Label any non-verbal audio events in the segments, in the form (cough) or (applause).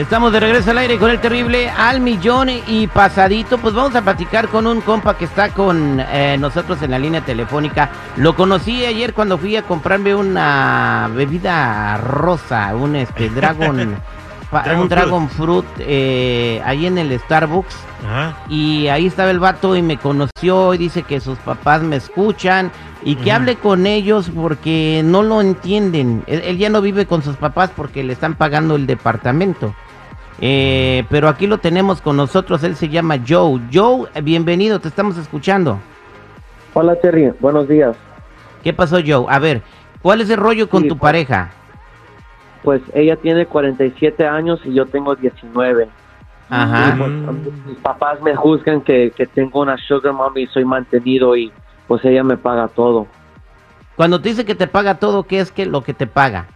Estamos de regreso al aire con el terrible al millón y pasadito. Pues vamos a platicar con un compa que está con eh, nosotros en la línea telefónica. Lo conocí ayer cuando fui a comprarme una bebida rosa, un este Dragon, (laughs) Dragon un Dragon Fruit, eh, ahí en el Starbucks. Ajá. Y ahí estaba el vato y me conoció y dice que sus papás me escuchan y que hable con ellos porque no lo entienden. Él, él ya no vive con sus papás porque le están pagando el departamento. Eh, pero aquí lo tenemos con nosotros, él se llama Joe. Joe, bienvenido, te estamos escuchando. Hola Terry, buenos días. ¿Qué pasó Joe? A ver, ¿cuál es el rollo con Sí, tu pues- pareja? Pues ella tiene 47 años y yo tengo 19. Ajá. Y, pues, mis papás me juzgan que, que tengo una sugar mommy y soy mantenido y pues ella me paga todo. Cuando te dice que te paga todo, ¿qué es que lo que te paga?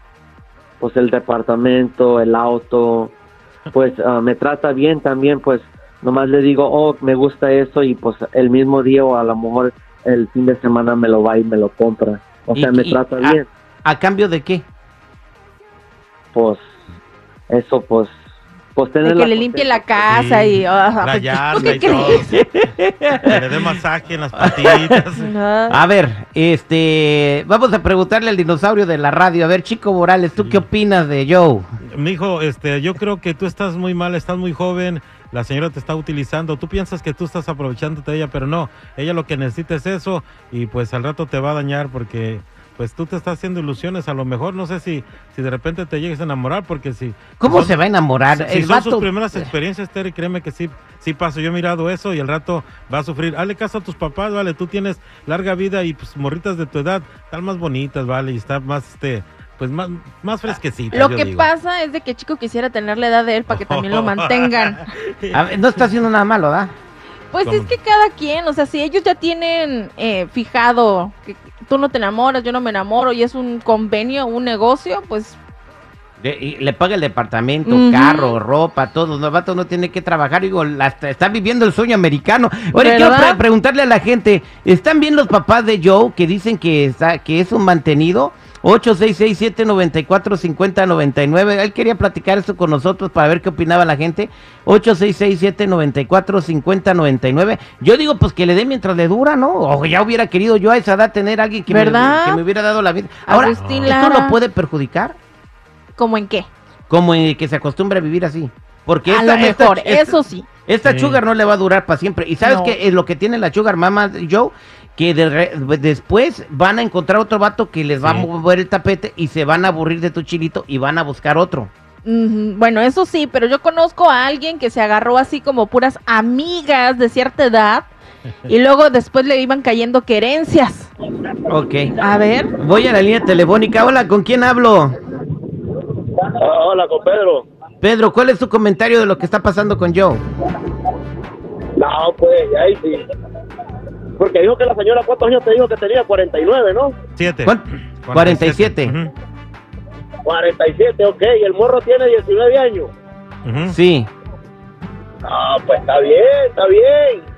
Pues el departamento, el auto, pues ah, me trata bien también, pues nomás le digo, oh, me gusta eso y pues el mismo día o a lo mejor el fin de semana me lo va y me lo compra. O sea, me trata bien. ¿A cambio de qué? Pues eso, pues, pues De tener que le limpie la casa Sí, y... ah, La pues, yarda ¿tú qué y todo. crees? Que le dé masaje en las patitas. A ver, este, vamos a preguntarle al dinosaurio de la radio. A ver, Chico Morales, ¿tú qué opinas de Joe? Mijo, este, yo creo que tú estás muy mal, estás muy joven. La señora te está utilizando. Tú piensas que tú estás aprovechándote de ella, pero no. Ella lo que necesita es eso y pues al rato te va a dañar porque pues tú te estás haciendo ilusiones. A lo mejor no sé si, si de repente te llegues a enamorar porque si... ¿Cómo son- se va a enamorar? Si El son vato- sus primeras experiencias, Terry, créeme que sí, sí paso. Yo he mirado eso y al rato va a sufrir. Hazle caso a tus papás, vale. Tú tienes larga vida y pues morritas de tu edad están más bonitas, vale. Y está más, este, pues más, más fresquecitas. Lo yo que digo. pasa es de que chico quisiera tener la edad de él para que también lo (laughs) mantengan. A ver, no está haciendo nada malo, ¿da? Pues ¿Cómo? es que cada quien, o sea, si ellos ya tienen eh, fijado que tú no te enamoras, yo no me enamoro y es un convenio, un negocio, pues Le, y le paga el departamento, carro, ropa, todo. El vato no tiene que trabajar. Digo, está, viviendo el sueño americano. Oye, quiero preguntarle a la gente: ¿están bien los papás de Joe que dicen que, está, que es un mantenido? 866-794-5099. Él quería platicar esto con nosotros para ver qué opinaba la gente. 866-794-5099. Yo digo, pues que le dé mientras le dura, ¿no? O ya hubiera querido yo a esa edad tener a alguien que, me, que hubiera dado la vida. Ahora, Agustín ¿esto Lara. lo puede perjudicar? como en qué. como en que se acostumbre a vivir así. Porque a esta, lo mejor, esta- eso sí. esta Sí. sugar no le va a durar para siempre. ¿Y sabes No. qué es lo que tiene la sugar mama Joe? Que de re- después van a encontrar otro vato que les va a mover el tapete y se van a aburrir de tu chilito y van a buscar otro. Bueno, eso sí, pero yo conozco a alguien que se agarró así como puras amigas de cierta edad (laughs) y luego después le iban cayendo querencias. Ok. A ver, Voy a la línea telefónica. Hola, ¿con quién hablo? hola, con Pedro. Pedro, ¿cuál es tu comentario de lo que está pasando con Joe? No, pues, ahí sí. Porque dijo que la señora, ¿cuántos años te dijo que tenía? 49, ¿no? Siete. ¿Cuán- 47. Ujú, 47, ok. Y el morro tiene 19 años. ujú. Sí. Ah, pues está bien, está bien.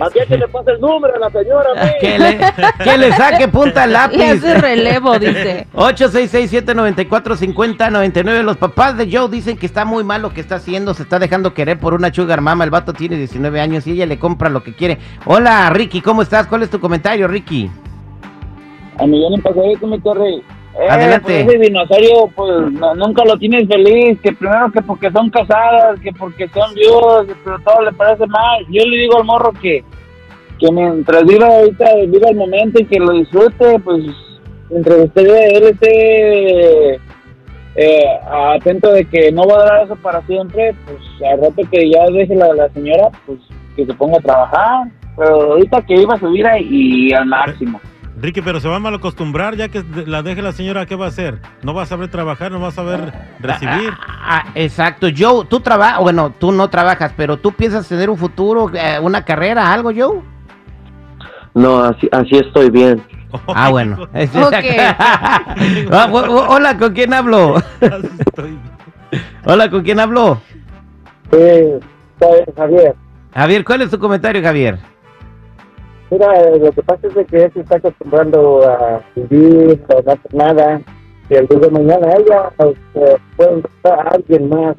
Aquí es que le pasa el número a la señora, a mí. Que le, que le saque punta al (laughs) le lápiz. hace relevo, dice. (laughs) 866-794-5099. Los papás de Joe dicen que está muy mal lo que está haciendo. Se está dejando querer por una sugar mama. El vato tiene 19 años y ella le compra lo que quiere. Hola, Ricky, ¿cómo estás? ¿Cuál es tu comentario, Ricky? A millón en pasadito, mi torre. Eh, Adelante. Pues ese dinosaurio, pues no- nunca lo tienes feliz. Que primero que porque son casadas, que porque son viudas, pero todo le parece mal. Yo le digo al morro que, que mientras viva ahorita, viva el momento y que lo disfrute, pues mientras esté, él esté eh, atento de que no va a dar eso para siempre, pues al rato que ya deje la, la señora, pues que se ponga a trabajar. Pero ahorita que iba a subir ahí y al máximo. Ricky, pero se va a mal acostumbrar ya que la deje la señora, ¿qué va a hacer? No va a saber trabajar, no va a saber recibir. Ah, ah, exacto. Joe, tú trabajas, bueno, tú no trabajas, pero tú piensas tener un futuro, eh, una carrera, algo, Joe. No, así, así estoy bien. Ah, bueno. (laughs) Es- Ok. (laughs) Ah, bu- bu- Hola, ¿con quién hablo? (laughs) Hola, ¿con quién hablo? Sí, soy Javier. Javier, ¿cuál es tu comentario, Javier? Mira, eh, lo que pasa es de que él se está acostumbrando a vivir, a no hacer nada. Y el día de mañana ella eh, puede encontrar a alguien más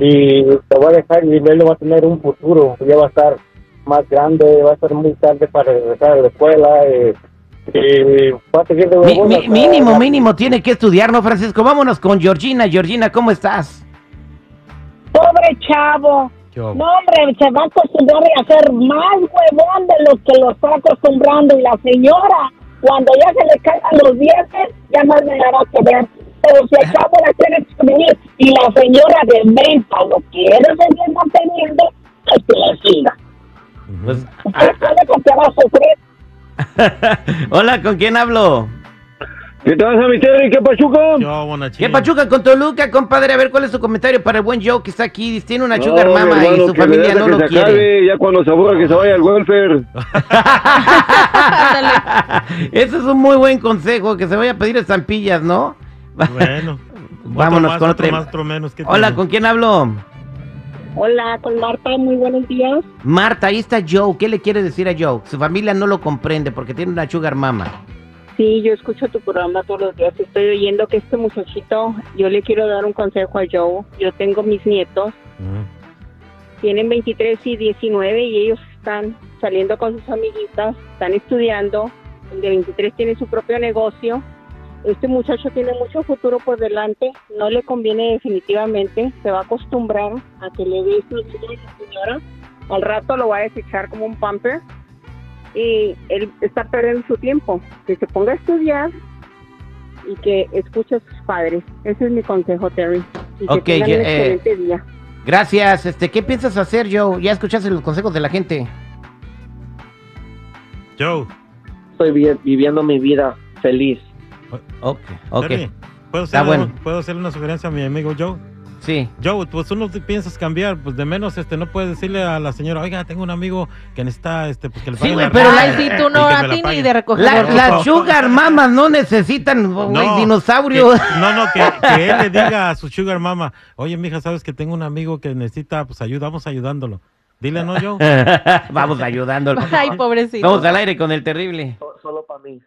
y te va a dejar y él no va a tener un futuro. Ya va a estar más grande, va a ser muy tarde para regresar a la escuela. y va a seguir de Mi- huevón mi- hasta- mínimo, mínimo, tiene que estudiar, ¿no, Francisco? Vámonos con Georgina. Georgina, ¿cómo estás? Pobre chavo. No, hombre, se va a acostumbrar a hacer más huevón de lo que lo está acostumbrando. Y la señora, cuando ya se le caigan los dientes, ya no le dará que ver. Pero si chavo la quiere exprimir y la señora de venta lo quiere seguir manteniendo, pues que le siga. Pues, Usted sabe que te va a sufrir. (laughs) Hola, ¿con quién hablo? ¿Qué te vas a meter y qué pachuca? ¿Qué hubo, Bonachín? ¿Qué pachuca con Toluca, compadre? A ver, ¿cuál es su comentario para el buen Joe que está aquí? Tiene una No, sugar mi mama y su familia no que lo se quiere. acabe, ya cuando se aburra que se vaya al welfare. (laughs) Ese es un muy buen consejo, que se vaya a pedir estampillas, ¿no? Bueno. (laughs) Vámonos otro más, con otro otra. más, otro menos. ¿qué Hola, tiene? ¿con quién hablo? Hola, con Marta, muy buenos días. Marta, ahí está Joe. ¿Qué le quiere decir a Joe? Su familia no lo comprende porque tiene una sugar mama. Sí, yo escucho tu programa todos los días. Estoy oyendo que este muchachito, yo le quiero dar un consejo a Joe. Yo tengo mis nietos, Ujú. tienen 23 y 19 y ellos están saliendo con sus amiguitas, están estudiando. El de 23 tiene su propio negocio. Este muchacho tiene mucho futuro por delante, no le conviene definitivamente, se va a acostumbrar a que le dé su dinero a la señora. Al rato lo va a desechar como un pamper y él está perdiendo su tiempo. Que se ponga a estudiar y que escuche a sus padres. Ese es mi consejo, Terry. Y que Ok, tengan un eh, excelente día. Gracias. Este, ¿qué piensas hacer, Joe? Ya escuchaste los consejos de la gente. Joe. Estoy vi- viviendo mi vida feliz. Ok, ok. Terry, ¿puedo, Está hacerle, bueno. ¿Puedo hacerle una sugerencia a mi amigo Joe? Sí. Joe, pues tú no te piensas cambiar, pues de menos este no puedes decirle a la señora, oiga, tengo un amigo que necesita este pues que le Sí, pague güey, la pero la- sí, tú no, a ti ni pague". de recoger. La- Las sugar mamas no necesitan güey, No, dinosaurio. que- (laughs) no, no, que, que (laughs) él le diga a su sugar mama, oye, mija, sabes que tengo un amigo que necesita pues ayuda, vamos ayudándolo. Dile, ¿no, Joe? (laughs) Vamos ayudándolo. Ay, pobrecito. Vamos al aire con el terrible. Solo para mí.